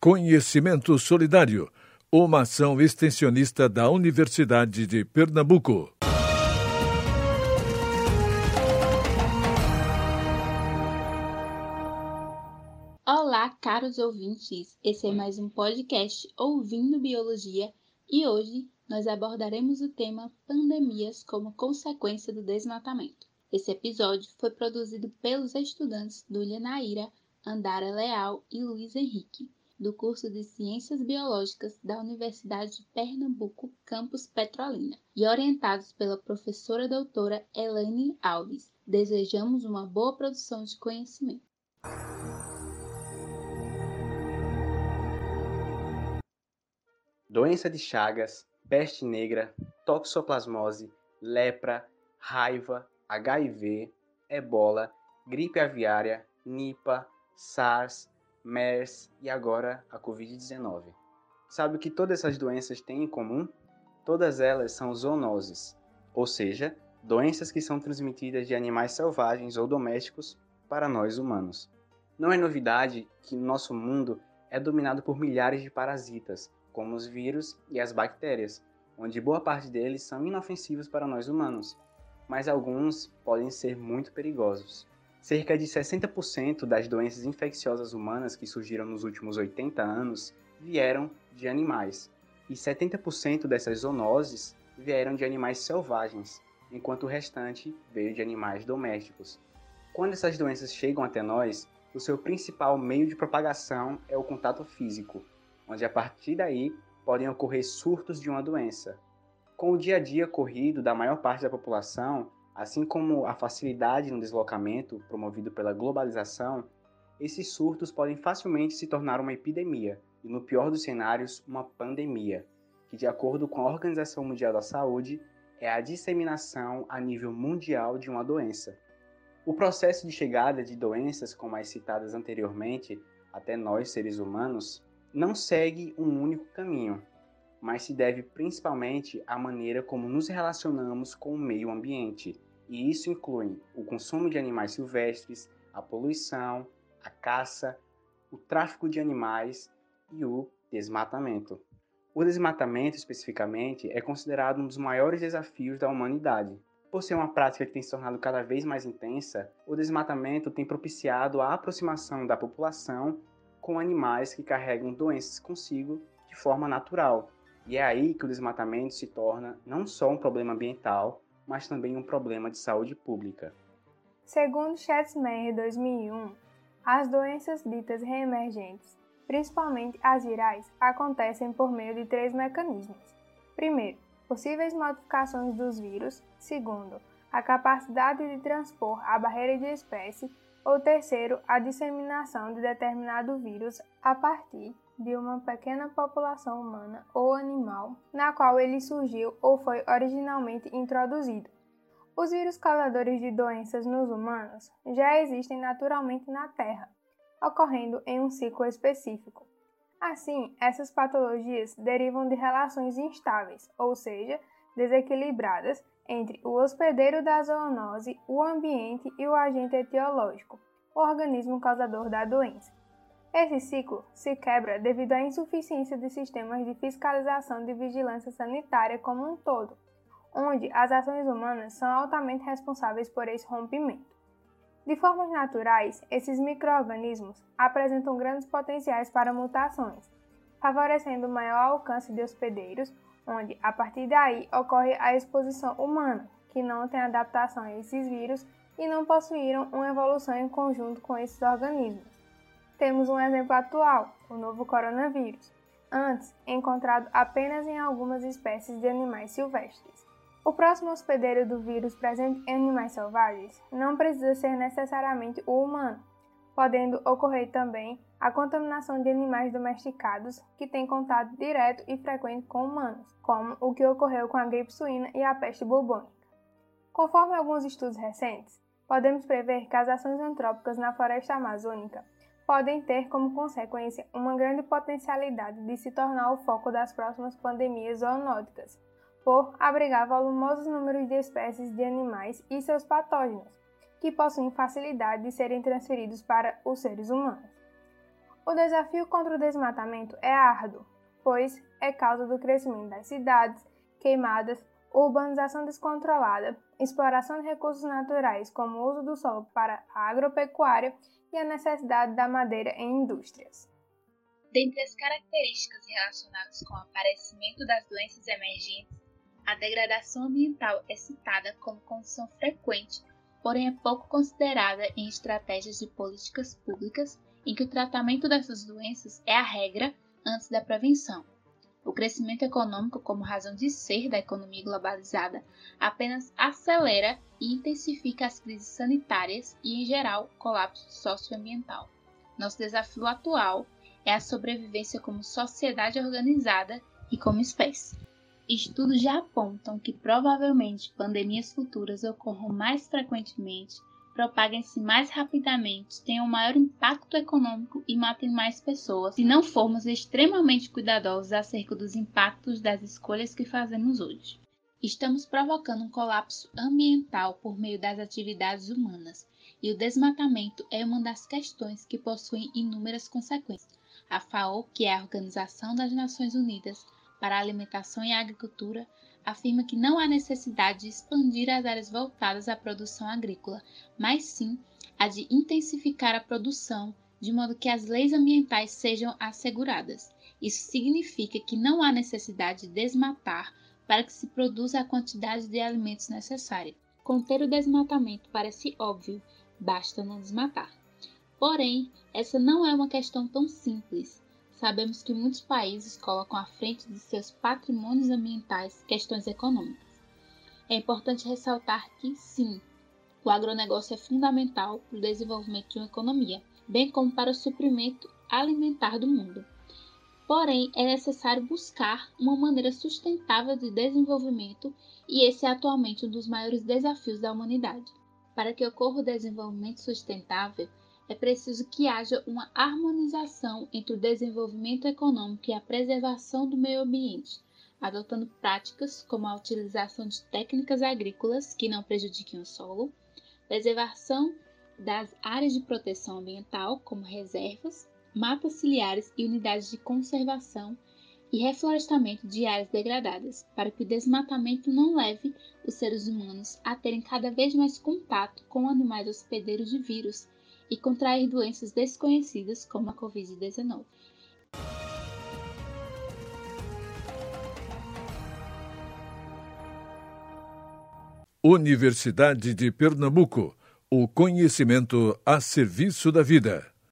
Conhecimento Solidário, uma ação extensionista da Universidade de Pernambuco. Olá, caros ouvintes. Esse é mais um podcast Ouvindo Biologia e hoje nós abordaremos o tema pandemias como consequência do desmatamento. Esse episódio foi produzido pelos estudantes Dúlia Naira, Andara Leal e Luiz Henrique do curso de Ciências Biológicas da Universidade de Pernambuco, campus Petrolina, e orientados pela professora doutora Elaine Alves. Desejamos uma boa produção de conhecimento. Doença de Chagas, peste negra, toxoplasmose, lepra, raiva, HIV, ebola, gripe aviária, Nipah, SARS, MERS e agora a Covid-19. Sabe o que todas essas doenças têm em comum? Todas elas são zoonoses, ou seja, doenças que são transmitidas de animais selvagens ou domésticos para nós humanos. Não é novidade que nosso mundo é dominado por milhares de parasitas, como os vírus e as bactérias, onde boa parte deles são inofensivos para nós humanos, mas alguns podem ser muito perigosos. Cerca de 60% das doenças infecciosas humanas que surgiram nos últimos 80 anos vieram de animais, e 70% dessas zoonoses vieram de animais selvagens, enquanto o restante veio de animais domésticos. Quando essas doenças chegam até nós, o seu principal meio de propagação é o contato físico, onde a partir daí podem ocorrer surtos de uma doença. Com o dia a dia corrido da maior parte da população, Assim como a facilidade no deslocamento promovido pela globalização, esses surtos podem facilmente se tornar uma epidemia e, no pior dos cenários, uma pandemia, que, de acordo com a Organização Mundial da Saúde, é a disseminação a nível mundial de uma doença. O processo de chegada de doenças, como as citadas anteriormente, até nós seres humanos, não segue um único caminho, mas se deve principalmente à maneira como nos relacionamos com o meio ambiente e isso inclui o consumo de animais silvestres, a poluição, a caça, o tráfico de animais e o desmatamento. O desmatamento, especificamente, é considerado um dos maiores desafios da humanidade. Por ser uma prática que tem se tornado cada vez mais intensa, o desmatamento tem propiciado a aproximação da população com animais que carregam doenças consigo de forma natural. E é aí que o desmatamento se torna não só um problema ambiental, mas também um problema de saúde pública. Segundo Schatzmeier 2001, as doenças ditas reemergentes, principalmente as virais, acontecem por meio de três mecanismos. Primeiro, possíveis modificações dos vírus. Segundo, a capacidade de transpor a barreira de espécie. Ou terceiro, a disseminação de determinado vírus a partir de uma pequena população humana ou animal na qual ele surgiu ou foi originalmente introduzido. Os vírus causadores de doenças nos humanos já existem naturalmente na Terra, ocorrendo em um ciclo específico. Assim, essas patologias derivam de relações instáveis, ou seja, desequilibradas, entre o hospedeiro da zoonose, o ambiente e o agente etiológico, o organismo causador da doença. Esse ciclo se quebra devido à insuficiência de sistemas de fiscalização de vigilância sanitária como um todo, onde as ações humanas são altamente responsáveis por esse rompimento. De formas naturais, esses microorganismos apresentam grandes potenciais para mutações, favorecendo maior alcance de hospedeiros, onde a partir daí ocorre a exposição humana, que não tem adaptação a esses vírus e não possuíram uma evolução em conjunto com esses organismos. Temos um exemplo atual, o novo coronavírus, antes encontrado apenas em algumas espécies de animais silvestres. O próximo hospedeiro do vírus presente em animais selvagens não precisa ser necessariamente o humano, podendo ocorrer também a contaminação de animais domesticados que têm contato direto e frequente com humanos, como o que ocorreu com a gripe suína e a peste bubônica. Conforme alguns estudos recentes, podemos prever que as ações antrópicas na floresta amazônica podem ter como consequência uma grande potencialidade de se tornar o foco das próximas pandemias zoonóticas, por abrigar volumosos números de espécies de animais e seus patógenos, que possuem facilidade de serem transferidos para os seres humanos. O desafio contra o desmatamento é árduo, pois é causa do crescimento das cidades, queimadas, urbanização descontrolada, exploração de recursos naturais como o uso do solo para a agropecuária e a necessidade da madeira em indústrias. Dentre as características relacionadas com o aparecimento das doenças emergentes, a degradação ambiental é citada como condição frequente, porém é pouco considerada em estratégias de políticas públicas em que o tratamento dessas doenças é a regra antes da prevenção. O crescimento econômico, como razão de ser da economia globalizada, apenas acelera e intensifica as crises sanitárias e, em geral, colapso socioambiental. Nosso desafio atual é a sobrevivência como sociedade organizada e como espécie. Estudos já apontam que provavelmente pandemias futuras ocorram mais frequentemente, propaguem-se mais rapidamente, tenham maior impacto econômico e matem mais pessoas se não formos extremamente cuidadosos acerca dos impactos das escolhas que fazemos hoje. Estamos provocando um colapso ambiental por meio das atividades humanas, e o desmatamento é uma das questões que possuem inúmeras consequências. A FAO, que é a Organização das Nações Unidas para a Alimentação e Agricultura, afirma que não há necessidade de expandir as áreas voltadas à produção agrícola, mas sim a de intensificar a produção, de modo que as leis ambientais sejam asseguradas. Isso significa que não há necessidade de desmatar para que se produza a quantidade de alimentos necessária. Conter o desmatamento parece óbvio, basta não desmatar. Porém, essa não é uma questão tão simples. Sabemos que muitos países colocam à frente de seus patrimônios ambientais questões econômicas. É importante ressaltar que, sim, o agronegócio é fundamental para o desenvolvimento de uma economia, bem como para o suprimento alimentar do mundo. Porém, é necessário buscar uma maneira sustentável de desenvolvimento e esse é atualmente um dos maiores desafios da humanidade. Para que ocorra o desenvolvimento sustentável, é preciso que haja uma harmonização entre o desenvolvimento econômico e a preservação do meio ambiente, adotando práticas como a utilização de técnicas agrícolas que não prejudiquem o solo, preservação das áreas de proteção ambiental, como reservas, matas ciliares e unidades de conservação, e reflorestamento de áreas degradadas, para que o desmatamento não leve os seres humanos a terem cada vez mais contato com animais hospedeiros de vírus e contrair doenças desconhecidas como a Covid-19. Universidade de Pernambuco. O conhecimento a serviço da vida.